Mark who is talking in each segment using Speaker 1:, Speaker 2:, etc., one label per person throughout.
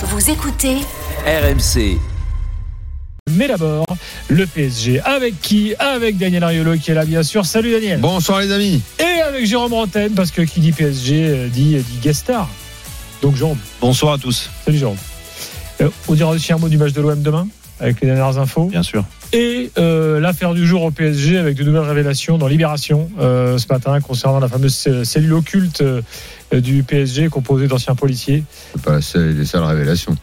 Speaker 1: Vous écoutez
Speaker 2: RMC.
Speaker 3: Mais d'abord, le PSG. Avec qui Avec Daniel Ariolo qui est là, bien sûr. Salut Daniel.
Speaker 4: Bonsoir les amis.
Speaker 3: Et avec Jérôme Rantaine, parce que qui dit PSG euh, dit, dit guest star. Donc Jérôme.
Speaker 5: Bonsoir à tous.
Speaker 3: Salut Jérôme. Euh, on dira aussi un mot du match de l'OM demain, avec les dernières infos.
Speaker 5: Bien sûr.
Speaker 3: Et euh, l'affaire du jour au PSG avec de nouvelles révélations dans Libération euh, ce matin concernant la fameuse cellule occulte euh, du PSG composée d'anciens policiers.
Speaker 4: C'est pas la seule, les seules révélations.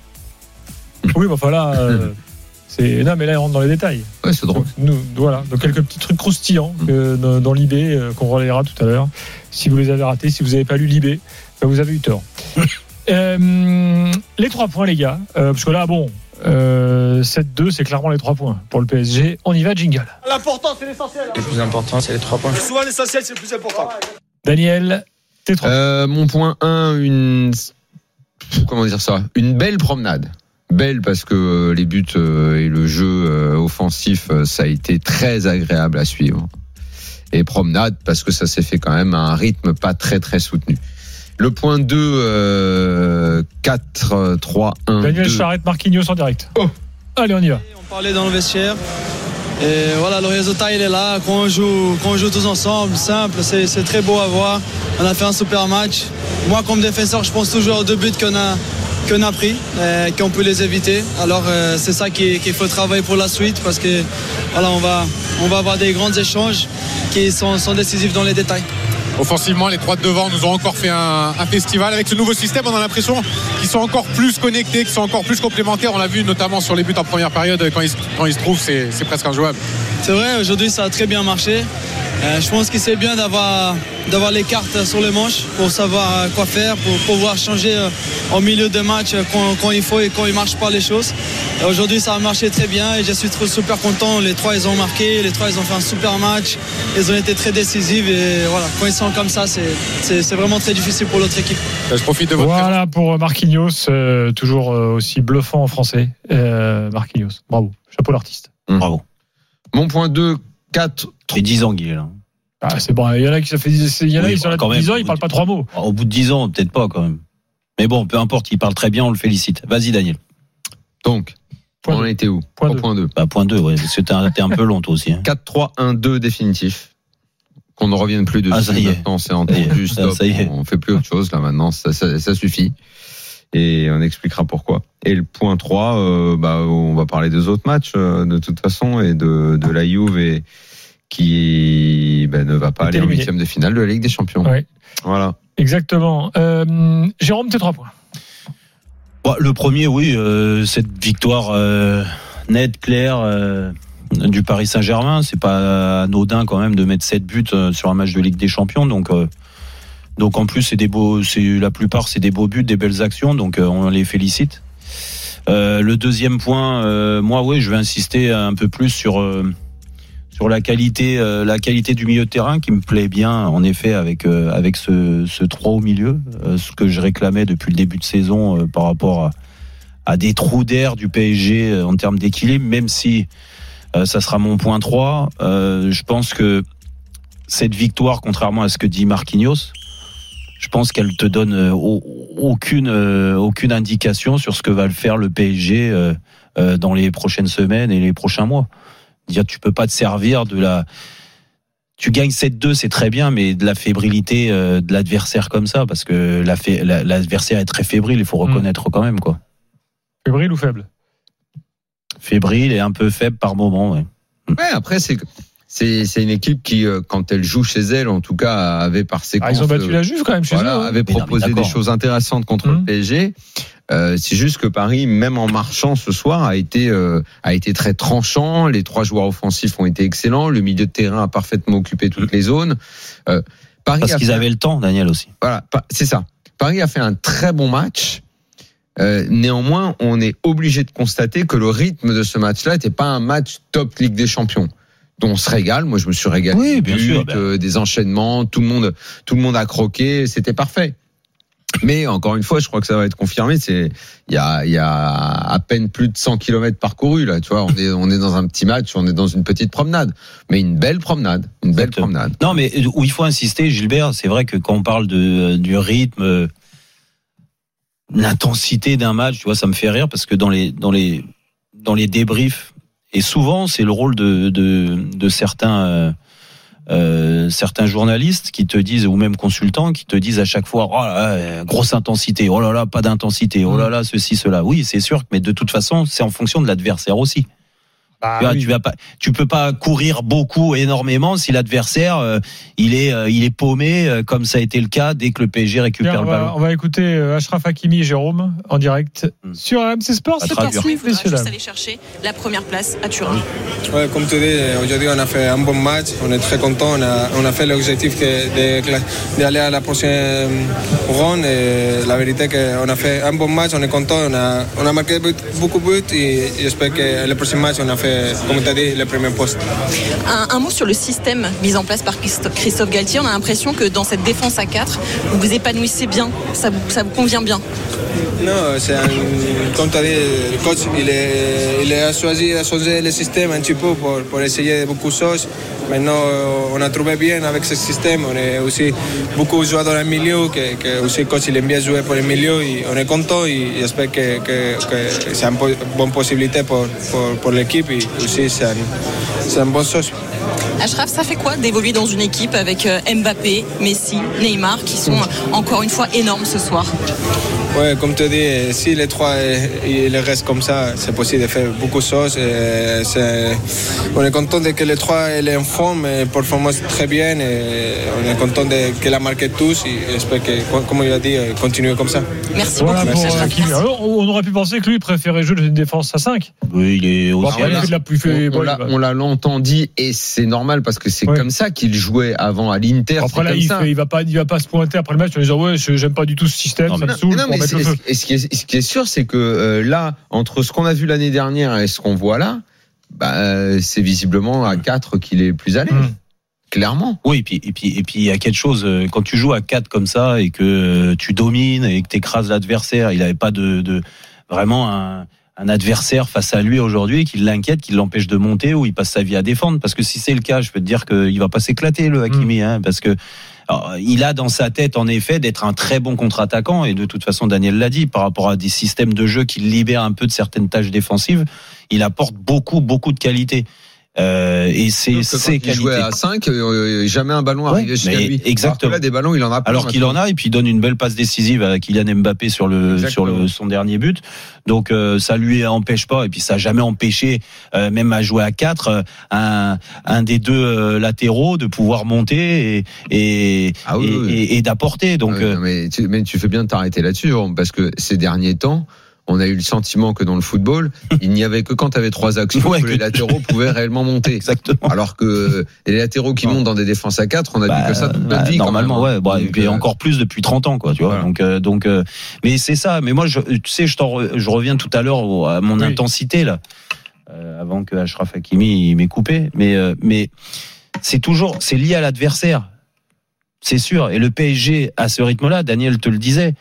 Speaker 3: Oui, mais enfin là, euh, c'est non, mais là, il rentre dans les détails.
Speaker 4: Ouais, c'est drôle.
Speaker 3: Donc, nous, voilà, donc quelques petits trucs croustillants euh, dans, dans l'IB euh, qu'on relayera tout à l'heure. Si vous les avez ratés, si vous n'avez pas lu l'IB, ben, vous avez eu tort. Euh, les trois points, les gars, euh, parce que là, bon, euh, 7-2, c'est clairement les trois points pour le PSG. On y va, jingle.
Speaker 6: L'important, c'est l'essentiel.
Speaker 5: Le plus important, c'est les trois points.
Speaker 6: Souvent, l'essentiel, c'est le plus important.
Speaker 3: Daniel, tes trois.
Speaker 4: Euh, mon point 1, une. Comment dire ça Une belle promenade. Belle parce que euh, les buts euh, et le jeu euh, offensif, euh, ça a été très agréable à suivre. Et promenade parce que ça s'est fait quand même à un rythme pas très très soutenu. Le point 2, euh, 4, euh, 3, 1,
Speaker 3: Daniel
Speaker 4: 2.
Speaker 3: Charrette, Marquinhos en direct.
Speaker 4: Oh.
Speaker 3: Allez, on y va.
Speaker 7: On parlait dans le vestiaire. Et voilà, le résultat, il est là. Quand on joue, quand on joue tous ensemble, simple, c'est très beau à voir. On a fait un super match. Moi, comme défenseur, je pense toujours aux deux buts qu'on a, qu'on a pris, et qu'on peut les éviter. Alors, euh, c'est ça qui- qu'il faut travailler pour la suite parce que voilà, on va, on va avoir des grands échanges qui sont, sont décisifs dans les détails.
Speaker 8: Offensivement, les trois de devant nous ont encore fait un, festival. Avec ce nouveau système, on a l'impression qu'ils sont encore plus connectés, qu'ils sont encore plus complémentaires. On l'a vu notamment sur les buts en première période. Quand ils, se- quand ils se trouvent, c'est presque injouable.
Speaker 7: C'est vrai, aujourd'hui ça a très bien marché. Euh, je pense que c'est bien d'avoir d'avoir les cartes sur les manches pour savoir euh, quoi faire, pour pouvoir changer euh, au milieu de match euh, quand, quand il faut et quand il ne marche pas les choses. Aujourd'hui ça a marché très bien et je suis trop super content. Les trois ils ont marqué, les trois ils ont fait un super match, ils ont été très décisifs et voilà, quand ils sont comme ça c'est- vraiment très difficile pour l'autre équipe.
Speaker 8: Je profite de votre présence.
Speaker 3: Voilà pour Marquinhos, euh, toujours euh, aussi bluffant en français. Euh, Marquinhos, bravo. Chapeau l'artiste.
Speaker 5: Bravo.
Speaker 4: Mon point 2, 4,
Speaker 5: Et 10 ans qu'il est là.
Speaker 3: Ah, c'est bon, il y en a qui ça fait 10, il y en a
Speaker 5: Oui,
Speaker 3: qui sont là
Speaker 5: quand
Speaker 3: depuis
Speaker 5: même.
Speaker 3: 10 ans, ils parlent pas trois mots.
Speaker 5: Au bout de 10 ans, peut-être pas quand même. Mais bon, peu importe, il parle très bien, on le félicite. Vas-y Daniel.
Speaker 4: Donc,
Speaker 3: Point
Speaker 4: on en était où
Speaker 3: Point
Speaker 4: Au
Speaker 3: deux.
Speaker 4: point 2.
Speaker 5: Bah, point 2, ouais, parce que t'es un, peu long toi aussi. hein.
Speaker 4: 4-3-1-2 définitif. Qu'on ne revienne plus dessus.
Speaker 5: Ah, ça y est.
Speaker 4: Maintenant, c'est
Speaker 5: Ça y
Speaker 4: entendu.
Speaker 5: est.
Speaker 4: Stop.
Speaker 5: Ça y est.
Speaker 4: On fait plus autre chose. Là, maintenant, ça, ça, ça suffit. Et on expliquera pourquoi. Et le point 3, euh, bah, on va parler des autres matchs, euh, de toute façon, et de, de la Juve et, qui bah, ne va pas aller en huitième de finale de la Ligue des Champions.
Speaker 3: Ouais.
Speaker 4: Voilà.
Speaker 3: Exactement. Euh, Jérôme, tes trois points.
Speaker 5: Bah, le premier, oui, euh, cette victoire euh, nette, claire euh, du Paris Saint-Germain, c'est pas anodin quand même de mettre 7 buts sur un match de Ligue des Champions. Donc, euh, donc en plus, c'est des beaux, c'est la plupart, c'est des beaux buts, des belles actions. Donc, euh, on les félicite. Euh, le deuxième point, euh, moi, oui, je vais insister un peu plus sur euh, sur la qualité, euh, la qualité du milieu de terrain qui me plaît bien, en effet, avec euh, avec ce, ce 3 au milieu, ce que je réclamais depuis le début de saison par rapport à, à des trous d'air du PSG en termes d'équilibre, même si ça sera mon point 3. euh, je pense que cette victoire, contrairement à ce que dit Marquinhos, je pense qu'elle te donne euh, aucune euh, aucune indication sur ce que va le faire le PSG euh, euh, dans les prochaines semaines et les prochains mois. Dire tu peux pas te servir de la tu gagnes 7-2, c'est très bien, mais de la fébrilité de l'adversaire comme ça, parce que l'adversaire est très fébrile, il faut
Speaker 3: Mm.
Speaker 5: reconnaître quand même quoi.
Speaker 3: Fébrile ou faible?
Speaker 5: Fébrile et un peu faible par moment. Ouais.
Speaker 4: Ouais, après, c'est, c'est, c'est une équipe qui, euh, quand elle joue chez elle, en tout cas, avait par
Speaker 3: ah,
Speaker 4: séquence.
Speaker 3: Ils ont battu la Juve quand même chez
Speaker 4: voilà,
Speaker 3: eux. hein.
Speaker 4: avait
Speaker 5: non,
Speaker 4: proposé des choses intéressantes contre le PSG. Euh, c'est juste que Paris, même en marchant ce soir, a été euh, a été très tranchant. Les trois joueurs offensifs ont été excellents. Le milieu de terrain a parfaitement occupé toutes les zones. Euh, Paris
Speaker 5: Parce qu'ils
Speaker 4: fait-
Speaker 5: avaient le temps, Daniel aussi.
Speaker 4: voilà, c'est ça. Paris a fait un très bon match. Euh, néanmoins, on est obligé de constater que le rythme de ce match-là n'était pas un match top Ligue des Champions. Dont on se régale. Moi, je me suis régalé.
Speaker 5: Oui,
Speaker 4: Des
Speaker 5: bien sûr, ben.
Speaker 4: euh, des enchaînements, tout le monde, tout le monde a croqué. C'était parfait. Mais encore une fois, je crois que ça va être confirmé. C'est il y a, il y a à peine plus de 100 kilomètres parcourus là. Tu vois, on est on est dans un petit match, on est dans une petite promenade, mais une belle promenade, une belle
Speaker 5: Exactement.
Speaker 4: promenade.
Speaker 5: Non, mais où il faut insister, Gilbert, c'est vrai que quand on parle de, du rythme, l'intensité d'un match, tu vois, ça me fait rire parce que dans les dans les dans les débriefs et souvent c'est le rôle de de, de certains euh, euh, certains journalistes qui te disent ou même consultants qui te disent à chaque fois oh là là, grosse intensité oh là là pas d'intensité oh là là ceci cela. Oui c'est sûr mais de toute façon c'est en fonction de l'adversaire aussi
Speaker 3: Bah
Speaker 5: tu, vois,
Speaker 3: oui.
Speaker 5: tu vas pas, tu peux pas courir beaucoup, énormément si l'adversaire euh, il est, euh, il est paumé euh, comme ça a été le cas dès que le PSG récupère
Speaker 3: on,
Speaker 5: le
Speaker 3: va,
Speaker 5: ballon.
Speaker 3: on va écouter euh, Ashraf Hakimi et Jérôme en direct
Speaker 5: Hmm.
Speaker 3: sur RMC Sport.
Speaker 5: À
Speaker 3: C'est parti, messieurs
Speaker 1: juste
Speaker 3: dames.
Speaker 1: aller chercher la première place à Turin.
Speaker 2: Ouais, comme tu dis, aujourd'hui on a fait un bon match, on est très content, on a, on a fait l'objectif d'aller à la prochaine ronde et la vérité qu'on a fait un bon match, on est content, on a, on a marqué beaucoup de buts et j'espère que le prochain match on a fait, comme tu as dit, le premier poste.
Speaker 1: Un, un mot sur le système mis en place par Christo- Christophe Galtier. On a l'impression que dans cette défense à 4, vous vous épanouissez bien, ça vous, ça vous convient bien.
Speaker 2: Non, c'est un, comme tu as dit, le coach il, est, il a choisi de changer le système un petit peu pour, pour essayer beaucoup de choses. Maintenant, on a trouvé bien avec ce système. On est aussi beaucoup joué dans le milieu, que, que aussi le coach il aime bien jouer pour le milieu. Et on est content et j'espère que, que, que c'est une bonne possibilité pour, pour, pour l'équipe et aussi c'est un, c'est une bonne chose.
Speaker 1: Ashraf, ça fait quoi d'évoluer dans une équipe avec euh, Mbappé, Messi, Neymar, qui sont euh, encore une fois énormes ce soir?
Speaker 2: Ouais, comme tu dis, si les trois euh, ils restent comme ça, c'est possible de faire beaucoup de choses. Et on est content de que les trois ils en forme et performent très bien. Et on est content de qu'elle a marqué tous. Et j'espère que, comme il a dit, euh, continuer comme ça.
Speaker 1: Merci
Speaker 3: Voilà
Speaker 1: beaucoup.
Speaker 3: pour. Alors, on aurait pu penser que lui préférait jouer de défense à 5.
Speaker 5: Oui, il est
Speaker 3: Bon,
Speaker 5: aussi.
Speaker 3: la fait.
Speaker 4: On, l'a- l'a longtemps dit et c'est normal parce que c'est
Speaker 3: Ouais.
Speaker 4: comme ça qu'il jouait avant à l'Inter.
Speaker 3: Après là,
Speaker 4: comme
Speaker 3: il,
Speaker 4: ça.
Speaker 3: fait- il va pas, il va pas se pointer après le match en disant ouais, je- j'aime pas du tout ce système,
Speaker 5: Non,
Speaker 3: ça
Speaker 5: mais
Speaker 3: me saoule
Speaker 4: Mais non,
Speaker 3: pour
Speaker 4: mais
Speaker 3: feu.
Speaker 4: et ce, qui est, ce qui est sûr, c'est que euh, là, entre ce qu'on a vu l'année dernière et ce qu'on voit là, bah, euh, c'est visiblement à 4 qu'il est plus à l'aise.
Speaker 3: Mm.
Speaker 4: Clairement.
Speaker 5: Oui, et puis et puis et puis il y a quelque chose euh, quand tu joues à 4 comme ça et que tu domines et que tu écrases l'adversaire, il avait pas de, de vraiment un un adversaire face à lui aujourd'hui qui l'inquiète, qui l'empêche de monter ou il passe sa vie à défendre parce que si c'est le cas, je peux te dire qu'il va pas s'éclater le Hakimi hein, parce que il a dans sa tête en effet d'être un très bon contre-attaquant et de toute façon Daniel l'a dit par rapport à des systèmes de jeu qui libèrent un peu de certaines tâches défensives, il apporte beaucoup beaucoup de qualité. Euh, et c'est ses
Speaker 4: il
Speaker 5: qualités.
Speaker 4: jouait à 5, euh, jamais un ballon
Speaker 5: Ouais,
Speaker 4: arrivait jusqu'à lui.
Speaker 5: exactement.
Speaker 4: Alors là, des ballons, il en a plein
Speaker 5: Alors qu'il en a et puis il donne une belle passe décisive à Kylian Mbappé sur le
Speaker 4: Exactement.
Speaker 5: sur le son dernier but. Donc euh, ça lui empêche pas et puis ça a jamais empêché euh, même à jouer à 4 un un des deux euh, latéraux de pouvoir monter et et
Speaker 4: Ah oui,
Speaker 5: et,
Speaker 4: oui.
Speaker 5: et- et d'apporter. Donc
Speaker 4: Ouais,
Speaker 5: euh,
Speaker 4: non, mais, tu, mais tu fais bien de t'arrêter là-dessus, parce que ces derniers temps, on a eu le sentiment que dans le football, il n'y avait que quand tu avais trois actions
Speaker 5: Ouais,
Speaker 4: que
Speaker 5: que-
Speaker 4: les latéraux pouvaient réellement monter.
Speaker 5: exactement.
Speaker 4: Alors que les latéraux qui montent dans des défenses à 4, on a
Speaker 5: Bah,
Speaker 4: vu que ça toute
Speaker 5: bah,
Speaker 4: notre vie.
Speaker 5: normalement
Speaker 4: hein.
Speaker 5: ouais bon, et
Speaker 4: Donc, euh,
Speaker 5: encore plus depuis 30 ans quoi tu vois
Speaker 4: Voilà.
Speaker 5: donc euh, donc euh, mais c'est ça mais moi je, tu sais je t'en re- je reviens tout à l'heure à mon
Speaker 3: Oui.
Speaker 5: intensité là euh, avant que Ashraf Hakimi m'ait coupé mais euh, mais c'est toujours c'est lié à l'adversaire c'est sûr et le PSG à ce rythme là Daniel te le disait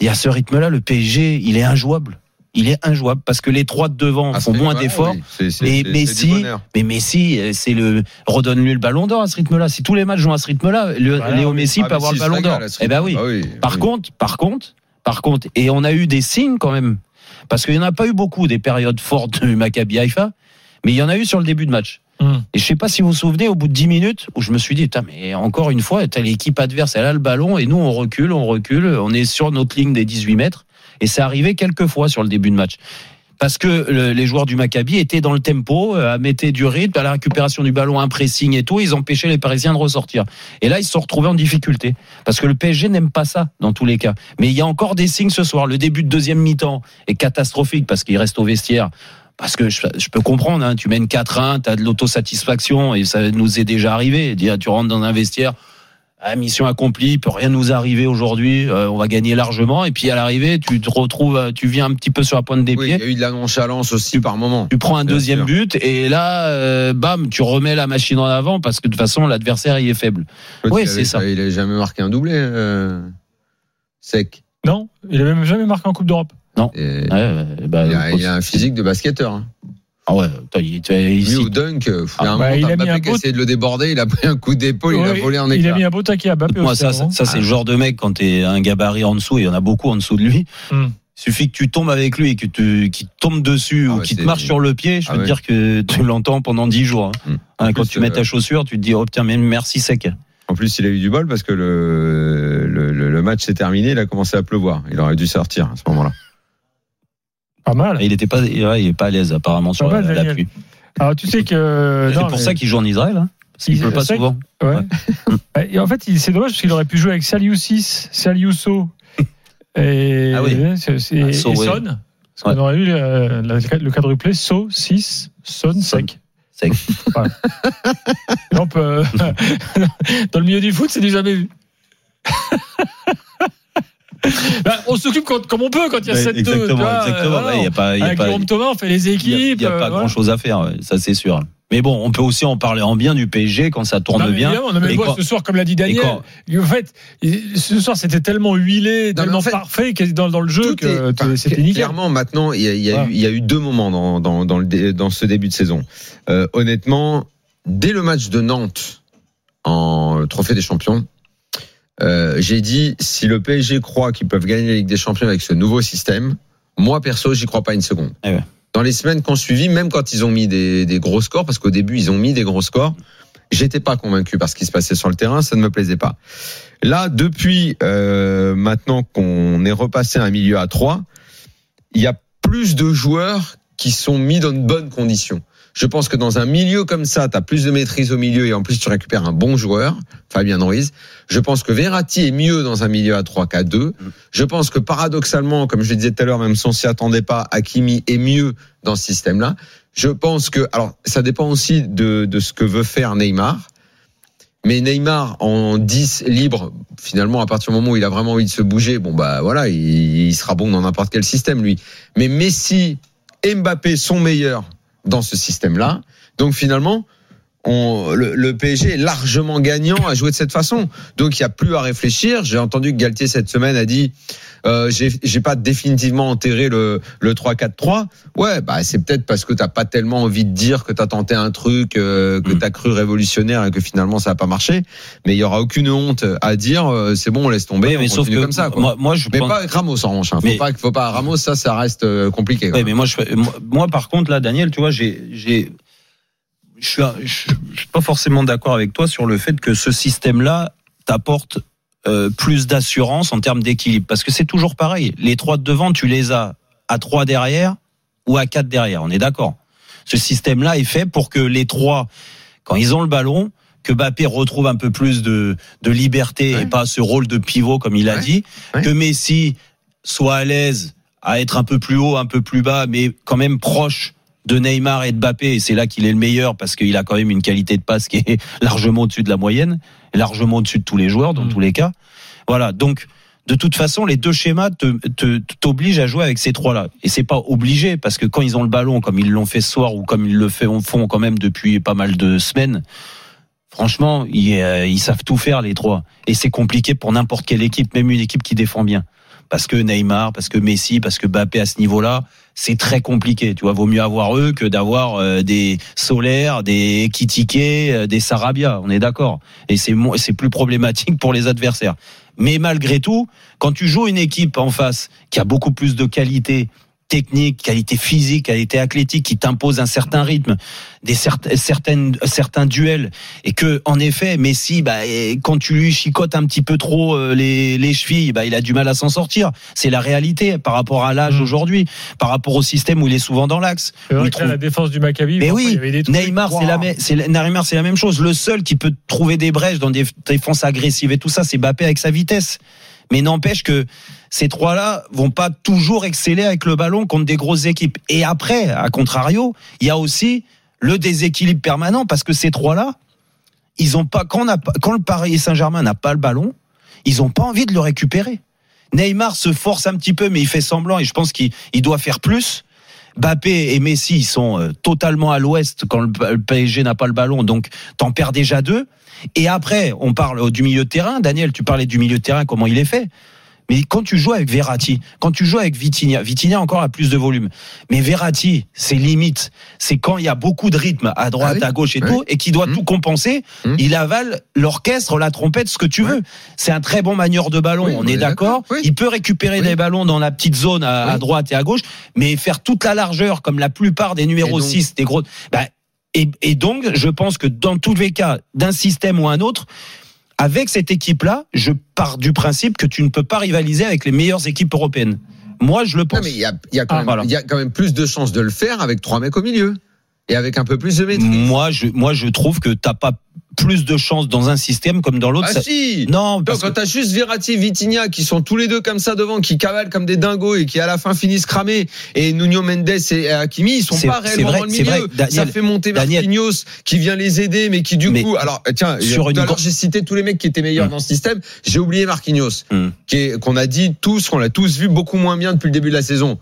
Speaker 5: et à ce rythme là le PSG il est injouable il est injouable parce que les trois de devant
Speaker 4: ce
Speaker 5: font moins
Speaker 4: rythme-là,
Speaker 5: d'efforts
Speaker 4: oui,
Speaker 5: Mais Messi, mais Messi, euh, c'est le redonne-lui le ballon d'or à ce rythme-là. Si tous les matchs jouent à ce rythme-là,
Speaker 3: Voilà,
Speaker 5: Léo. Messi
Speaker 4: Ah,
Speaker 5: peut avoir le
Speaker 4: Messi
Speaker 5: ballon d'or. Eh ben oui.
Speaker 4: Ah oui,
Speaker 5: Par
Speaker 4: oui.
Speaker 5: contre, par contre, par contre, et on a eu des signes quand même, parce qu'il n'y en a pas eu beaucoup des périodes fortes du Maccabi Haïfa, mais il y en a eu sur le début de match.
Speaker 3: Hum.
Speaker 5: Et je sais pas si vous vous souvenez, au bout de 10 minutes, où je me suis dit, mais encore une fois, t'as l'équipe adverse, elle a le ballon, et nous, on recule, on recule, on est sur notre ligne des 18 mètres. Et c'est arrivé quelques fois sur le début de match. Parce que le- les joueurs du Maccabi étaient dans le tempo, euh, mettaient du rythme, à la récupération du ballon, un pressing et tout, ils empêchaient les Parisiens de ressortir. Et là, ils se sont retrouvés en difficulté. Parce que le PSG n'aime pas ça, dans tous les cas. Mais il y a encore des signes ce soir. Le début de deuxième mi-temps est catastrophique parce qu'il reste au vestiaire. Parce que je, je peux comprendre, hein, tu mènes 4-1, tu as de l'autosatisfaction et ça nous est déjà arrivé. Dire, tu rentres dans un vestiaire, ah, mission accomplie, il peut rien nous arriver aujourd'hui, euh, on va gagner largement. Et puis à l'arrivée, tu te retrouves, euh, tu viens un petit peu sur la pointe des
Speaker 4: Oui,
Speaker 5: pieds.
Speaker 4: il y a eu de la nonchalance aussi par moment.
Speaker 5: Tu prends un
Speaker 4: Bien
Speaker 5: deuxième
Speaker 4: sûr.
Speaker 5: but et là, euh, bam, tu remets la machine en avant parce que de toute façon, l'adversaire il est faible. Oui,
Speaker 4: il
Speaker 5: c'est
Speaker 4: avait-
Speaker 5: ça.
Speaker 4: Il a jamais marqué un doublé. euh, Sec.
Speaker 3: Non, il a même jamais marqué en Coupe d'Europe.
Speaker 4: Et
Speaker 5: Ouais, bah,
Speaker 4: il, a, il a un physique de basketteur. hein.
Speaker 5: Ah ouais, il ici.
Speaker 4: au dunk, euh, il
Speaker 3: Ah,
Speaker 4: un
Speaker 3: bah, il a mis
Speaker 4: Mbappé
Speaker 3: un
Speaker 4: qui a
Speaker 3: beau-
Speaker 4: essayé de le déborder, il a pris un coup d'épaule, il a
Speaker 3: Ouais,
Speaker 4: volé en
Speaker 3: il
Speaker 4: éclat.
Speaker 3: a mis un beau taquet à Mbappé
Speaker 5: Moi,
Speaker 3: aussi,
Speaker 5: ça, ça, c'est le genre de mec quand t'es un gabarit en dessous, et il y en a beaucoup en dessous de lui.
Speaker 3: Hmm.
Speaker 5: Il suffit que tu tombes avec lui et que tu, qu'il te tombe dessus
Speaker 4: Ah
Speaker 5: ou
Speaker 4: ouais,
Speaker 5: qu'il te marche sur le pied, je
Speaker 4: Ah
Speaker 5: peux te
Speaker 4: ouais.
Speaker 5: dire que tu l'entends pendant 10 jours. hein.
Speaker 4: Hmm.
Speaker 5: Hein, quand
Speaker 4: plus,
Speaker 5: tu mets
Speaker 4: euh,
Speaker 5: ta chaussure, tu te dis, oh putain, mais merci sec.
Speaker 4: En plus, il a eu du bol parce que le, le, le- le match s'est terminé, il a commencé à pleuvoir. Il aurait dû sortir à ce moment-là.
Speaker 3: Pas mal.
Speaker 5: Il était pas, ouais, il est pas à l'aise apparemment sur
Speaker 3: mal,
Speaker 5: la, pluie.
Speaker 3: Alors, tu sais que.
Speaker 5: C'est pour
Speaker 3: mais-
Speaker 5: ça qu'il joue en Israël. Hein,
Speaker 3: Il-
Speaker 5: pleut pas souvent.
Speaker 3: Ouais. Ouais, Et en fait, c'est dommage parce qu'il aurait pu jouer avec Saliusis, Saliuso et,
Speaker 5: Ah oui.
Speaker 3: c'est- c'est-
Speaker 5: Ah, So,
Speaker 3: et
Speaker 5: ouais.
Speaker 3: Son. Parce qu'on
Speaker 5: Ouais.
Speaker 3: aurait eu euh, la- le quadruplé So, 6, Son, sec.
Speaker 5: Sec.
Speaker 3: Et dans le milieu du foot, c'est du jamais vu. Bah, on s'occupe quand- comme on peut quand il y a
Speaker 5: Ouais,
Speaker 3: 7-2. tu
Speaker 5: exactement,
Speaker 3: vois,
Speaker 5: exactement.
Speaker 3: voilà.
Speaker 5: Y a pas, il y a
Speaker 3: Avec
Speaker 5: pas,
Speaker 3: Thomas, on fait les
Speaker 5: il y a-
Speaker 3: équipes.
Speaker 5: il y a
Speaker 3: euh,
Speaker 5: pas
Speaker 3: voilà.
Speaker 5: grand chose à faire, ça c'est sûr. Mais bon, on peut aussi en parler en bien du PSG quand ça tourne
Speaker 3: Non, mais
Speaker 5: bien.
Speaker 3: non, mais
Speaker 5: Et
Speaker 3: moi,
Speaker 5: quand-
Speaker 3: ce soir, comme l'a dit Daniel,
Speaker 5: quand-
Speaker 3: en fait, ce soir, c'était tellement huilé,
Speaker 4: Non,
Speaker 3: tellement
Speaker 4: en fait,
Speaker 3: parfait que dans, dans le jeu que
Speaker 4: enfin,
Speaker 3: c'était nickel.
Speaker 4: Clairement, maintenant, il y a, y eu, il y a eu deux moments dans, dans, dans, le dans ce début de saison. Euh, honnêtement, dès le match de Nantes en Trophée des Champions, euh, j'ai dit si le PSG croit qu'ils peuvent gagner la Ligue des Champions avec ce nouveau système, moi perso, j'y crois pas une seconde.
Speaker 5: Eh ouais.
Speaker 4: Dans les semaines qu'on suivi, même quand ils ont mis des, des gros scores, parce qu'au début ils ont mis des gros scores, j'étais pas convaincu par ce qui se passait sur le terrain, ça ne me plaisait pas. Là, depuis euh, maintenant qu'on est repassé à un milieu à 3, il y a plus de joueurs qui sont mis dans de bonnes conditions. Je pense que dans un milieu comme ça, tu as plus de maîtrise au milieu et en plus tu récupères un bon joueur, Fabien Ruiz. Je pense que Verratti est mieux dans un milieu à 3 qu'à 2. Je pense que paradoxalement, comme je le disais tout à l'heure, même si on s'y attendait pas, Hakimi est mieux dans ce système-là. Je pense que, alors, ça dépend aussi de, de ce que veut faire Neymar. Mais Neymar en 10 libre, finalement, à partir du moment où il a vraiment envie de se bouger, bon bah voilà, il, il sera bon dans n'importe quel système lui. Mais Messi Mbappé sont meilleurs dans ce système-là. Donc finalement, on, le, le PSG est largement gagnant à jouer de cette façon. Donc il n'y a plus à réfléchir. J'ai entendu que Galtier cette semaine a dit euh, j'ai pas définitivement enterré le, le 3-4-3. Ouais, bah c'est peut-être parce que t'as pas tellement envie de dire que t'as tenté un truc, euh, que
Speaker 5: Mm.
Speaker 4: t'as cru révolutionnaire et que finalement ça a pas marché. Mais il y aura aucune honte à dire euh, c'est bon, on laisse tomber,
Speaker 5: Oui,
Speaker 4: on
Speaker 5: mais sauf
Speaker 4: continue
Speaker 5: que
Speaker 4: comme ça. Quoi.
Speaker 5: moi, moi, je
Speaker 4: mais
Speaker 5: pense-
Speaker 4: pas avec Ramos en revanche. Hein. Faut
Speaker 5: Mais-
Speaker 4: pas, faut pas Ramos, ça, ça reste euh, compliqué.
Speaker 5: Ouais, mais moi, je, moi, par contre, là, Daniel, tu vois, j'ai, je suis, je suis pas forcément d'accord avec toi sur le fait que ce système-là t'apporte euh, plus d'assurance en termes d'équilibre, parce que c'est toujours pareil. Les trois de devant, tu les as à trois derrière ou à quatre derrière. On est d'accord. Ce système-là est fait pour que les trois, quand ils ont le ballon, que Mbappé retrouve un peu plus de, de liberté
Speaker 4: Ouais.
Speaker 5: et pas ce rôle de pivot comme il a
Speaker 4: Ouais.
Speaker 5: dit,
Speaker 4: Ouais.
Speaker 5: que Messi soit à l'aise à être un peu plus haut, un peu plus bas, mais quand même proche de Neymar et de Mbappé, et c'est là qu'il est le meilleur parce qu'il a quand même une qualité de passe qui est largement au-dessus de la moyenne, largement au-dessus de tous les joueurs dans
Speaker 3: Mm.
Speaker 5: tous les cas. Voilà, donc de toute façon, les deux schémas te, te, t'obligent à jouer avec ces trois-là. Et c'est pas obligé parce que quand ils ont le ballon, comme ils l'ont fait ce soir ou comme ils le font font quand même depuis pas mal de semaines, franchement, ils, euh, ils savent tout faire les trois. Et c'est compliqué pour n'importe quelle équipe, même une équipe qui défend bien. Parce que Neymar, parce que Messi, parce que Mbappé à ce niveau-là, c'est très compliqué. Tu vois, vaut mieux avoir eux que d'avoir euh, des Solaire, des Kitike, euh, des Sarabia. On est d'accord. Et c'est c'est plus problématique pour les adversaires. Mais malgré tout, quand tu joues une équipe en face qui a beaucoup plus de qualité technique, qualité physique, qualité athlétique, qui t'impose un certain rythme, des certaines, certains duels, et que en effet, Messi, bah, quand tu lui chicotes un petit peu trop euh, les, les chevilles, bah, il a du mal à s'en sortir. C'est la réalité par rapport à l'âge
Speaker 3: Mm.
Speaker 5: aujourd'hui, par rapport au système où il est souvent dans l'axe. Trouve-
Speaker 3: la défense du Maccabi,
Speaker 5: Mais oui,
Speaker 3: il y avait des trucs,
Speaker 5: Neymar, c'est la, même- c'est Neymar, c'est la même chose. Le seul qui peut trouver des brèches dans des défenses agressives et tout ça, c'est Mbappé avec sa vitesse. Mais n'empêche que ces trois-là vont pas toujours exceller avec le ballon contre des grosses équipes. Et après, à contrario, il y a aussi le déséquilibre permanent parce que ces trois-là, quand, le Paris Saint-Germain n'a pas le ballon, ils ont pas envie de le récupérer. Neymar se force un petit peu, mais il fait semblant et je pense qu'il il doit faire plus. Mbappé et Messi ils sont euh, totalement à l'ouest quand le PSG n'a pas le ballon, donc t'en perds déjà deux. Et après, on parle du milieu de terrain. Daniel, tu parlais du milieu de terrain, comment il est fait Mais quand tu joues avec Verratti, quand tu joues avec Vitinha, Vitinha encore a plus de volume. Mais Verratti, c'est limite. C'est quand il y a beaucoup de rythme à droite,
Speaker 4: Ah oui
Speaker 5: à gauche et
Speaker 4: Oui.
Speaker 5: tout, et qui doit
Speaker 4: Mmh.
Speaker 5: tout compenser.
Speaker 4: Mmh.
Speaker 5: Il avale l'orchestre, la trompette, ce que tu
Speaker 4: Ouais.
Speaker 5: veux. C'est un très bon manieur de ballon.
Speaker 4: Oui,
Speaker 5: on
Speaker 4: on
Speaker 5: est
Speaker 4: est
Speaker 5: d'accord. Il peut récupérer des ballons dans la petite zone à, droite et à gauche, mais faire toute la largeur comme la plupart des numéros
Speaker 4: Et donc-
Speaker 5: 6, des gros. Bah, et, et donc, je pense que dans tous les cas, d'un système ou un autre, avec cette équipe-là, je pars du principe que tu ne peux pas rivaliser avec les meilleures équipes européennes. Moi, je le
Speaker 4: Non,
Speaker 5: pense.
Speaker 4: mais il y a, y,
Speaker 5: Ah, voilà.
Speaker 4: y a quand même plus de chances de le faire avec trois mecs au milieu. Et avec un peu plus de maîtrise.
Speaker 5: Moi, je, moi, je trouve que t'as pas plus de chances dans un système comme dans l'autre.
Speaker 4: Ah
Speaker 5: Ça-
Speaker 4: si
Speaker 5: Non,
Speaker 4: Non,
Speaker 5: parce
Speaker 4: quand
Speaker 5: que-
Speaker 4: t'as juste Verratti, Vitinha qui sont tous les deux comme ça devant, qui cavalent comme des dingos et qui à la fin finissent cramés, et Nuno Mendes et Hakimi, ils sont pas réellement
Speaker 5: vrai,
Speaker 4: dans le milieu.
Speaker 5: vrai, Daniel,
Speaker 4: ça fait monter. Marquinhos qui vient les aider, mais qui du
Speaker 5: Mais
Speaker 4: coup, alors tiens,
Speaker 5: sur une
Speaker 4: j'ai cité tous les mecs qui étaient meilleurs
Speaker 5: Hum.
Speaker 4: dans ce système, j'ai oublié Marquinhos, qui est- qu'on a dit tous, qu'on l'a tous vu beaucoup moins bien depuis le début de la saison.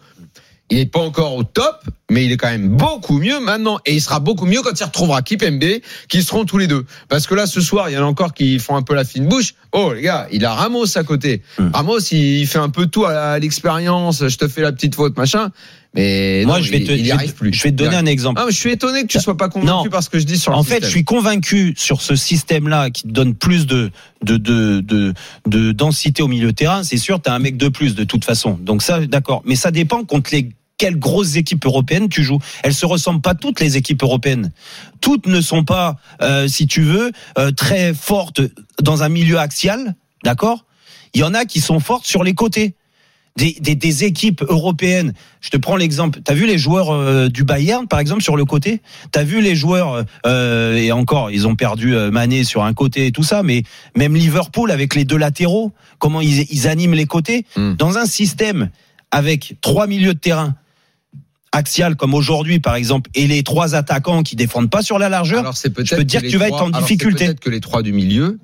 Speaker 4: Il n'est pas encore au top, mais il est quand même beaucoup mieux maintenant. Et il sera beaucoup mieux quand il retrouvera Kipembe, qui seront tous les deux. Parce que là, ce soir, il y en a encore qui font un peu la fine bouche. Oh, les gars, il a Ramos à côté.
Speaker 5: Hmm.
Speaker 4: Ramos, il fait un peu tout à l'expérience. Je te fais la petite faute, machin. Mais
Speaker 5: moi,
Speaker 4: non,
Speaker 5: je vais te,
Speaker 4: il
Speaker 5: je vais
Speaker 4: arrive
Speaker 5: te-
Speaker 4: plus.
Speaker 5: je vais te donner un exemple.
Speaker 4: Ah, mais je suis étonné que tu sois pas convaincu
Speaker 5: Non.
Speaker 4: par ce que je dis sur le
Speaker 5: En fait, je suis convaincu sur ce système-là qui te donne plus de, de, de, de, de densité au milieu de terrain. C'est sûr, tu as un mec de plus de toute façon. Donc ça, d'accord. Mais ça dépend contre les quelles grosses équipes européennes tu joues. Elles se ressemblent pas toutes les équipes européennes. Toutes ne sont pas, euh, si tu veux, euh, très fortes dans un milieu axial, d'accord? Il y en a qui sont fortes sur les côtés. Des, des, des équipes européennes. Je te prends l'exemple. T'as vu les joueurs euh, du Bayern, par exemple, sur le côté? T'as vu les joueurs euh, et encore, ils ont perdu euh, Mané sur un côté et tout ça, mais même Liverpool avec les deux latéraux, comment ils, ils animent les côtés?
Speaker 4: Hmm.
Speaker 5: dans un système avec trois milieux de terrain axial comme aujourd'hui par exemple et les trois attaquants qui défendent pas sur la largeur.
Speaker 4: Alors c'est peut-être
Speaker 5: je peux te dire que tu vas
Speaker 4: trois-
Speaker 5: être en difficulté.
Speaker 4: Peut-être que les trois du milieu.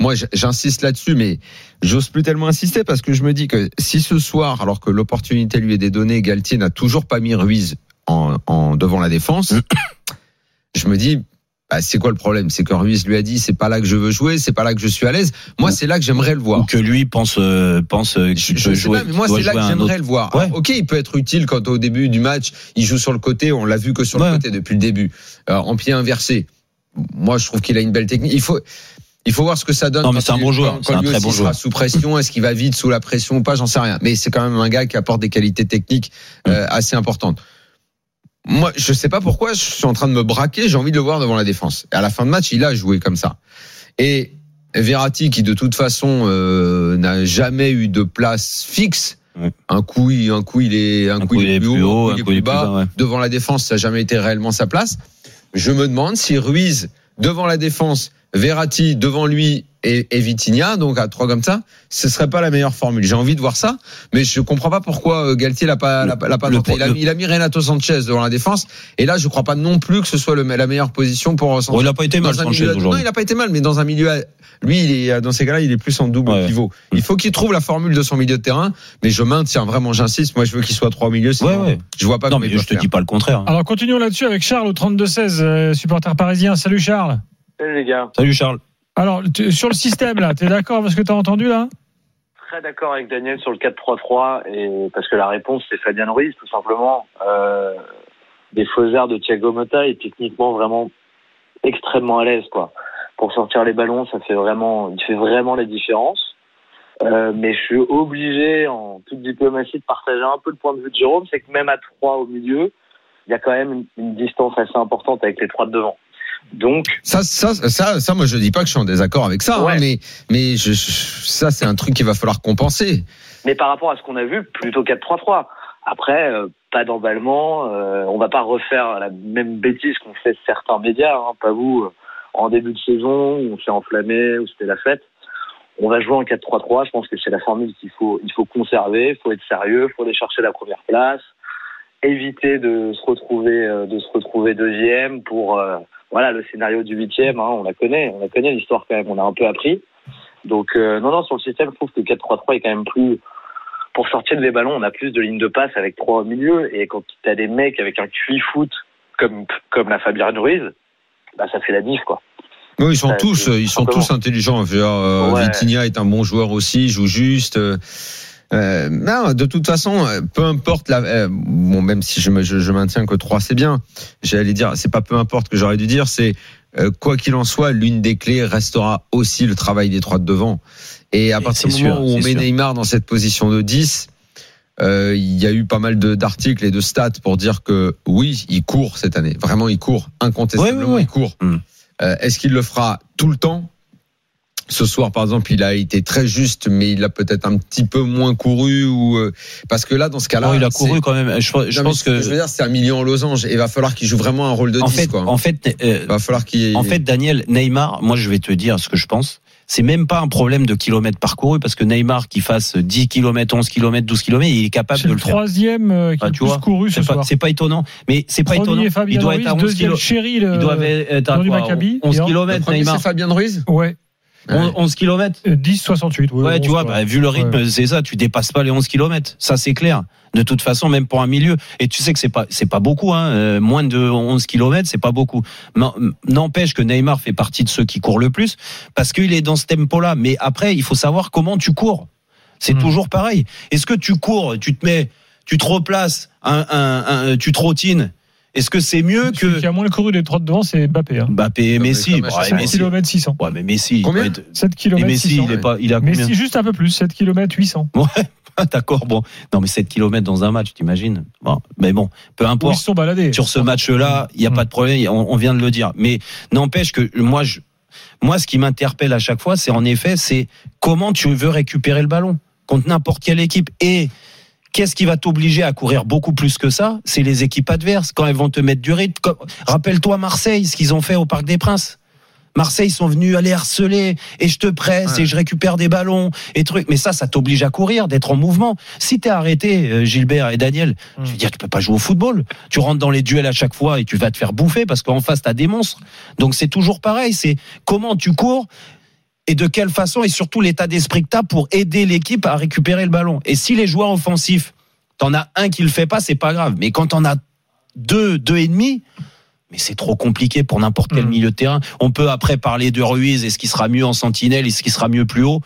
Speaker 4: Moi, j'insiste là-dessus, mais j'ose plus tellement insister parce que je me dis que si ce soir, alors que l'opportunité lui est donnée, Galtier n'a toujours pas mis Ruiz en, en devant la défense, je me dis. bah, c'est quoi le problème? C'est que Ruiz lui a dit c'est pas là que je veux jouer, c'est pas là que je suis à l'aise. Moi, c'est là que j'aimerais le voir.
Speaker 5: ou que lui pense euh, pense euh, qu'il
Speaker 4: Je,
Speaker 5: peut
Speaker 4: je
Speaker 5: jouer.
Speaker 4: pas, mais moi c'est là que j'aimerais le voir.
Speaker 5: Ouais.
Speaker 4: Alors, ok, il peut être utile quand au début du match il joue sur le côté. On l'a vu que sur
Speaker 5: Ouais.
Speaker 4: le côté depuis le début, euh, en pied inversé. Moi, je trouve qu'il a une belle technique. Il faut. Il faut voir ce que ça donne.
Speaker 5: Non, mais c'est un bon joueur. C'est un très bon
Speaker 4: sera
Speaker 5: joueur.
Speaker 4: sous pression, est-ce qu'il va vite sous la pression ou pas J'en sais rien. Mais c'est quand même un gars qui apporte des qualités techniques
Speaker 5: Mm.
Speaker 4: euh, assez importantes. Moi, je sais pas pourquoi je suis en train de me braquer. J'ai envie de le voir devant la défense. Et à la fin de match, il a joué comme ça. Et Verratti, qui de toute façon euh, n'a jamais eu de place fixe.
Speaker 5: Ouais.
Speaker 4: Un coup, il, un coup, il est, un, coup, il est plus haut, un coup, il est plus bas.
Speaker 5: ouais.
Speaker 4: Devant la défense, ça n'a jamais été réellement sa place. Je me demande si Ruiz devant la défense, Verratti devant lui et, et Vitinha, donc à trois comme ça, ce serait pas la meilleure formule. J'ai envie de voir ça, mais je comprends pas pourquoi euh, Galtier l'a pas, l'a, pas- tenté. Il a, mis- il a mis Renato Sanchez devant la défense, et là, je crois pas non plus que ce soit le, la meilleure position pour Sanchez.
Speaker 5: Bon, il a pas été mal
Speaker 4: Dans un
Speaker 5: Sanchez
Speaker 4: milieu- non, il a pas été mal, mais dans un milieu, lui, il est, dans ces cas-là, il est plus en double
Speaker 5: Ouais.
Speaker 4: pivot. Il faut qu'il trouve la formule de son milieu de terrain, mais je maintiens vraiment, j'insiste. Moi, je veux qu'il soit trois au milieu. sinon,
Speaker 5: Ouais, ouais.
Speaker 4: Je vois pas
Speaker 5: Non, mais je te
Speaker 4: faire.
Speaker 5: dis pas le contraire. hein.
Speaker 3: Alors continuons là-dessus avec Charles au 32-16, euh, supporter parisien. Salut Charles.
Speaker 9: Salut les gars.
Speaker 5: Salut Charles.
Speaker 3: Alors tu- sur le système là, t'es d'accord avec ce que t'as entendu là?
Speaker 9: Très d'accord avec Daniel sur le 4-3-3 et parce que la réponse c'est Fabien Ruiz tout simplement. Euh, des faux airs de Thiago Motta est techniquement vraiment extrêmement à l'aise quoi. Pour sortir les ballons, ça fait vraiment, il fait vraiment la différence. Euh, mais je suis obligé en toute diplomatie de partager un peu le point de vue de Jérôme, c'est que même à 3 au milieu, il y a quand même une, une distance assez importante avec les trois de devant. Donc
Speaker 4: Ça, ça, ça, ça, moi, je dis pas que je suis en désaccord avec ça, hein, mais, mais je, ça, c'est un truc qu'il va falloir compenser.
Speaker 9: Mais par rapport à ce qu'on a vu, plutôt 4-3-3. Après, euh, pas d'emballement. Euh, on va pas refaire la même bêtise qu'ont fait certains médias, hein, pas vous, euh, en début de saison, où on s'est enflammé, où c'était la fête. On va jouer en 4-3-3. Je pense que c'est la formule qu'il faut, il faut conserver. Il faut être sérieux. Il faut aller chercher la première place. Éviter de se retrouver, euh, de se retrouver deuxième pour, voilà, le scénario du huitième. Hein, on la connaît, on la connaît l'histoire quand même. On a un peu appris. Donc euh, non, non, sur le système, je trouve que le 4-3-3 est quand même plus. Pour sortir des ballons, on a plus de lignes de passe avec trois au milieu. Et quand tu as des mecs avec un QI foot comme, comme la Fabien Ruiz, bah, ça fait la diff, quoi.
Speaker 4: Oui, ils sont
Speaker 9: Ça,
Speaker 4: tous, ils sont
Speaker 9: simplement.
Speaker 4: tous intelligents. Dire, euh,
Speaker 9: Ouais.
Speaker 4: Vitinha est un bon joueur aussi, il joue juste. euh, Euh, non, de toute façon, euh, peu importe la, euh, bon, même si je, me- je, je maintiens que 3 c'est bien, j'allais dire, c'est pas peu importe que j'aurais dû dire, c'est euh, quoi qu'il en soit, l'une des clés restera aussi le travail des trois de devant. Et à
Speaker 5: Et
Speaker 4: partir du moment
Speaker 5: sûr,
Speaker 4: où on met
Speaker 5: sûr.
Speaker 4: Neymar dans cette position de 10, euh, il y a eu pas mal d'articles et de stats pour dire que oui, il court cette année. Vraiment, il court. Incontestablement, il court.
Speaker 5: Mm.
Speaker 4: Euh, Est-ce qu'il le fera tout le temps? Ce soir, par exemple, il a été très juste, mais il a peut-être un petit peu moins couru ou euh, parce que là, dans ce cas-là,
Speaker 5: Alors, il a couru quand même. Je, je
Speaker 4: Non, mais
Speaker 5: pense
Speaker 4: ce que je veux dire, c'est un million en losange et il va falloir qu'il joue vraiment un rôle de
Speaker 5: En
Speaker 4: 10
Speaker 5: fait,
Speaker 4: quoi.
Speaker 5: en fait, euh,
Speaker 4: il va falloir qu'il
Speaker 5: En fait, Daniel, Neymar, moi je vais te dire ce que je pense. C'est même pas un problème de kilomètres parcourus parce que Neymar qui fasse 10 km, 11 km, 12 km, il est capable de
Speaker 3: le
Speaker 5: le faire.
Speaker 3: troisième euh, qui
Speaker 5: Ah, tu
Speaker 3: plus
Speaker 5: vois,
Speaker 3: couru ce soir.
Speaker 5: c'est pas étonnant, mais c'est pas étonnant.
Speaker 3: Fabien
Speaker 5: Il doit
Speaker 3: Ruiz,
Speaker 5: être à 11
Speaker 3: deuxième
Speaker 5: kilo.
Speaker 3: Cheryl.
Speaker 5: Il doit être à
Speaker 3: Maccabi,
Speaker 5: 11
Speaker 3: et en-
Speaker 4: le
Speaker 5: km Neymar.
Speaker 4: c'est Fabien Ruiz?
Speaker 3: Ouais,
Speaker 5: 11 km.
Speaker 3: euh, 10, 68. Ouais,
Speaker 5: Ouais, tu vois, bah, vu le rythme,
Speaker 3: Ouais.
Speaker 5: c'est ça, tu dépasses pas les 11 km. Ça, c'est clair. De toute façon, même pour un milieu. Et tu sais que c'est pas, c'est pas beaucoup, hein. euh, moins de 11 km, c'est pas beaucoup. N'empêche que Neymar fait partie de ceux qui courent le plus parce qu'il est dans ce tempo-là. Mais après, il faut savoir comment tu cours. C'est
Speaker 3: Hmm.
Speaker 5: toujours pareil. Est-ce que tu cours, tu te mets, tu te replaces, un, un, un- tu trottines. Est-ce que c'est mieux
Speaker 3: Celui
Speaker 5: que
Speaker 3: qui a moins le couru des trois de devant, c'est Mbappé. Hein.
Speaker 5: Mbappé et Messi? et
Speaker 4: fois.
Speaker 3: 7
Speaker 5: Messi.
Speaker 3: km 600.
Speaker 5: Ouais, mais Messi. il
Speaker 4: Combien
Speaker 5: doit être-
Speaker 3: 7
Speaker 5: Et
Speaker 3: km
Speaker 5: Messi,
Speaker 3: 600.
Speaker 5: il est pas, il a combien?
Speaker 3: Messi juste un peu plus, 7 km 800.
Speaker 5: Ah, D'accord, bon. Non, mais 7 km dans un match, t'imagines bon, Mais bon, peu
Speaker 3: Où ils
Speaker 5: importe.
Speaker 3: se sont baladés.
Speaker 5: Sur ce match-là, il n'y a
Speaker 3: Mm.
Speaker 5: pas de problème, on, on vient de le dire. Mais n'empêche que moi, je, moi, ce qui m'interpelle à chaque fois, c'est en effet, c'est comment tu veux récupérer le ballon contre n'importe quelle équipe. Et qu'est-ce qui va t'obliger à courir beaucoup plus que ça? C'est les équipes adverses, quand elles vont te mettre du rythme. Rappelle-toi Marseille, ce qu'ils ont fait au Parc des Princes. Marseille sont venus aller harceler et je te presse
Speaker 4: Ouais.
Speaker 5: et je récupère des ballons et trucs. Mais ça, ça t'oblige à courir, d'être en mouvement. Si t'es arrêté, euh, Gilbert et Daniel, je veux dire, tu peux pas jouer au football. Tu rentres dans les duels à chaque fois et tu vas te faire bouffer parce qu'en face t'as des monstres. Donc c'est toujours pareil. C'est comment tu cours et de quelle façon et surtout l'état d'esprit que t'as pour aider l'équipe à récupérer le ballon. Et si les joueurs offensifs, t'en as un qui le fait pas, c'est pas grave. Mais quand t'en as deux, deux et demi, mais c'est trop compliqué pour n'importe quel
Speaker 3: Mhm.
Speaker 5: milieu de terrain. On peut après parler de Ruiz, est-ce qu'il sera mieux en sentinelle, est-ce qu'il sera mieux plus haut?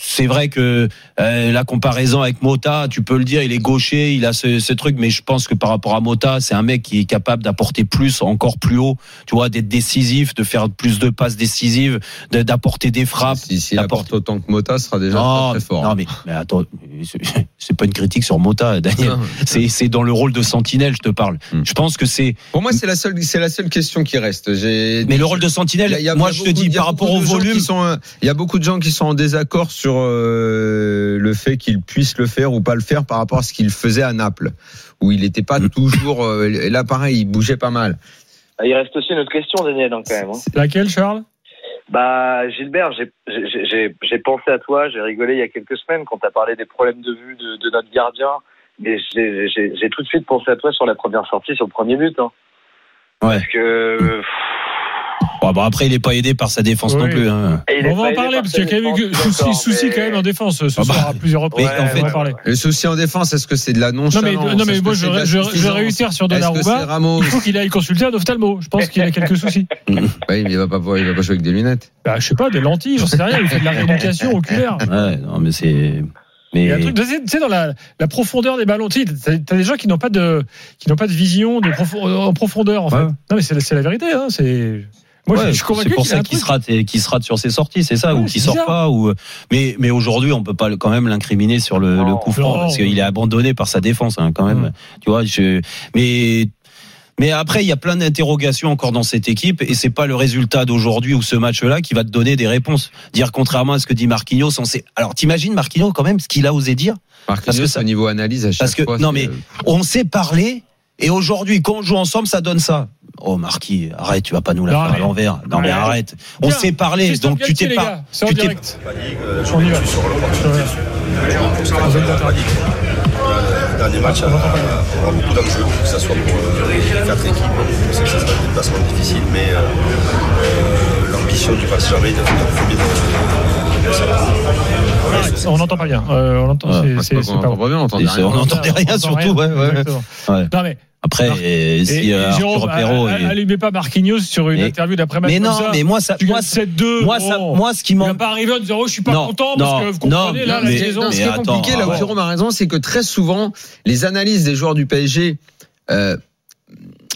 Speaker 5: C'est vrai que euh, la comparaison avec Mota, tu peux le dire, il est gaucher, il a ce, ce truc, mais je pense que par rapport à Mota, c'est un mec qui est capable d'apporter plus, encore plus haut, tu vois, d'être décisif, de faire plus de passes décisives, d'apporter des frappes.
Speaker 4: Si, s'il
Speaker 5: apporte-
Speaker 4: apporte autant que Mota, ce sera déjà
Speaker 5: non,
Speaker 4: très, très fort.
Speaker 5: non, mais, mais attends, c'est- pas une critique sur Mota, Daniel.
Speaker 4: Non.
Speaker 5: C'est dans le rôle de sentinelle, je te parle.
Speaker 4: Hmm.
Speaker 5: Je pense que c'est.
Speaker 4: Pour moi, c'est la seule, c'est la seule question qui reste.
Speaker 5: Mais le rôle de sentinelle,
Speaker 4: y a- il y a
Speaker 5: moi
Speaker 4: beaucoup-
Speaker 5: je te dis par rapport au volume.
Speaker 4: Il y a beaucoup de gens qui sont en désaccord sur euh, le fait qu'il puisse le faire ou pas le faire par rapport à ce qu'il faisait à Naples, où il n'était pas
Speaker 5: Mm.
Speaker 4: toujours. euh, et là, pareil, il bougeait pas mal.
Speaker 9: Ah, Il reste aussi une autre question, Daniel, quand même. hein.
Speaker 3: Laquelle, Charles?
Speaker 9: Bah, Gilbert, j'ai- j'ai j'ai- j'ai pensé à toi, j'ai rigolé il y a quelques semaines quand tu as parlé des problèmes de vue de, de notre gardien. Mais j'ai- tout de suite pensé à toi sur la première sortie, sur le premier but. Hein.
Speaker 5: Ouais.
Speaker 9: Parce que.
Speaker 5: Bon, bah, après, il est pas aidé par sa défense
Speaker 3: Oui.
Speaker 5: non plus. Hein.
Speaker 3: On va en parler
Speaker 9: par
Speaker 3: parce qu'il y a quand même eu souci, souci
Speaker 9: mais-
Speaker 3: quand même en défense ce
Speaker 5: Ah bah,
Speaker 3: soir à plusieurs reprises.
Speaker 9: ouais,
Speaker 5: en fait.
Speaker 4: Le souci en défense, est-ce que c'est de la
Speaker 3: Non
Speaker 4: nonchalance?
Speaker 3: mais, non, mais moi je, je, je réitère sur Donnarumma.
Speaker 4: Ramos
Speaker 3: Il faut qu'il aille consulter un ophtalmo. Je pense qu'il a quelques soucis.
Speaker 4: Oui, mais il va pas, pouvoir- il va pas jouer avec des lunettes.
Speaker 3: Bah, je sais pas, des lentilles, j'en sais rien. Il fait de la rééducation oculaire.
Speaker 5: Ouais, non, mais c'est.
Speaker 3: Il y
Speaker 5: Mais
Speaker 3: a un truc, tu sais, dans la, la profondeur des ballons, tu sais, t'as des gens qui n'ont pas de, qui n'ont pas de vision de profo- en profondeur, en fait.
Speaker 5: Ouais.
Speaker 3: Non, mais c'est la, c'est la vérité, hein. C'est, moi,
Speaker 5: Ouais,
Speaker 3: je suis convaincu
Speaker 5: c'est pour ça qu'il se rate, qu'il se rate sur ses sorties, c'est ça,
Speaker 3: Ouais,
Speaker 5: ou qu'il sort
Speaker 3: bizarre.
Speaker 5: pas, ou mais mais aujourd'hui on peut pas quand même l'incriminer sur le,
Speaker 9: Non.
Speaker 5: le coup franc parce qu'il est abandonné par sa défense hein, quand même. Tu vois, je, mais mais après il y a plein d'interrogations encore dans cette équipe et c'est pas le résultat d'aujourd'hui ou ce match-là qui va te donner des réponses. Dire contrairement à ce que dit Marquinhos, on sait. Alors t'imagines Marquinhos quand même ce qu'il a osé dire?
Speaker 4: Parce
Speaker 5: Parce que ça-
Speaker 4: au niveau analyse, à chaque
Speaker 5: parce que-
Speaker 4: fois,
Speaker 5: non, mais-
Speaker 4: euh,
Speaker 5: On sait parler et aujourd'hui quand on joue ensemble ça donne ça. Oh Marquis, arrête, tu vas pas nous la
Speaker 3: Non,
Speaker 5: faire à
Speaker 3: mais-
Speaker 5: l'envers. Non mais
Speaker 3: Ouais.
Speaker 5: arrête. On parler,
Speaker 3: Christophe
Speaker 5: donc tu t'es pas. tu t'es-.
Speaker 10: Euh,
Speaker 3: On
Speaker 10: dernier match aura aura beaucoup d'enjeux, que ce soit pour euh, les quatre équipes. On sait que ça sera un déplacement difficile, mais euh, euh, l'ambition du Paris Saint-Germain est de
Speaker 3: Arrête, On n'entend pas bien. Euh, on entend,
Speaker 5: Ouais,
Speaker 3: c'est-
Speaker 4: pas
Speaker 3: pas
Speaker 4: bien, on entendait
Speaker 5: Et c'est-
Speaker 4: rien.
Speaker 5: on rien surtout. Ouais. Ouais.
Speaker 3: Non mais
Speaker 5: Après, euh, si
Speaker 3: Et-
Speaker 5: euh,
Speaker 3: Jérôme,
Speaker 5: Perrault
Speaker 3: allumez pas Marquinhos sur une
Speaker 5: Mais-
Speaker 3: interview d'après-match.
Speaker 5: mais
Speaker 3: comme
Speaker 5: non,
Speaker 3: ça.
Speaker 5: mais moi ça,
Speaker 3: Tu
Speaker 5: moi
Speaker 3: gagnes
Speaker 5: ça,
Speaker 3: 7-2.
Speaker 5: moi ça,
Speaker 3: bon.
Speaker 5: moi ce qui m'en,
Speaker 3: pas arriver en disant oh, je suis pas
Speaker 5: Non,
Speaker 3: content
Speaker 5: non,
Speaker 3: parce que vous
Speaker 5: non,
Speaker 3: comprenez là
Speaker 5: non,
Speaker 3: la
Speaker 5: mais-
Speaker 3: saison.
Speaker 4: Non, ce qui
Speaker 5: Mais
Speaker 4: est compliqué, là où
Speaker 5: bon.
Speaker 4: Jérôme a raison, c'est que très souvent, les analyses des joueurs du PSG, euh,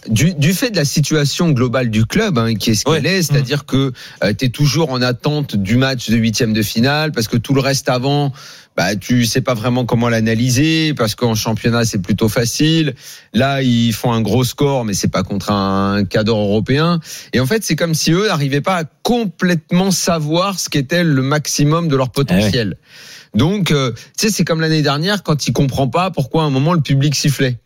Speaker 4: du, du fait de la situation globale du club, hein, qui est ce qu'elle
Speaker 5: Ouais.
Speaker 4: est, c'est-à-dire que tu es toujours en attente du match de huitième de finale, parce que tout le reste avant, bah, tu sais pas vraiment comment l'analyser, parce qu'en championnat c'est plutôt facile. Là, ils font un gros score, mais c'est pas contre un cadre européen. Et en fait, c'est comme si eux n'arrivaient pas à complètement savoir ce qu'était le maximum de leur potentiel. Donc, euh, tu sais, c'est comme l'année dernière quand ils comprennent pas pourquoi à un moment le public sifflait.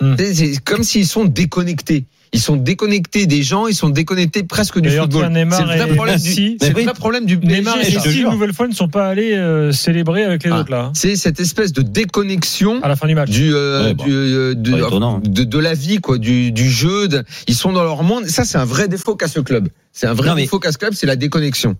Speaker 3: Hmm.
Speaker 4: C'est comme s'ils sont déconnectés. Ils sont déconnectés des gens, ils sont déconnectés presque du football. C'est le vrai problème du,
Speaker 3: Messi-
Speaker 4: vrai
Speaker 5: oui.
Speaker 4: problème du.
Speaker 3: Neymar et Messi, une nouvelle fois, ne sont pas allés euh, célébrer avec les
Speaker 4: Ah.
Speaker 3: autres là, hein,
Speaker 4: C'est cette espèce de déconnexion
Speaker 3: à la fin du match.
Speaker 4: du, euh,
Speaker 5: Ouais, bah,
Speaker 4: du, euh, de, la vie quoi du, du jeu de- ils sont dans leur monde ça c'est un vrai défaut qu'a ce club c'est un vrai
Speaker 5: Non, mais-
Speaker 4: défaut qu'a ce club c'est la déconnexion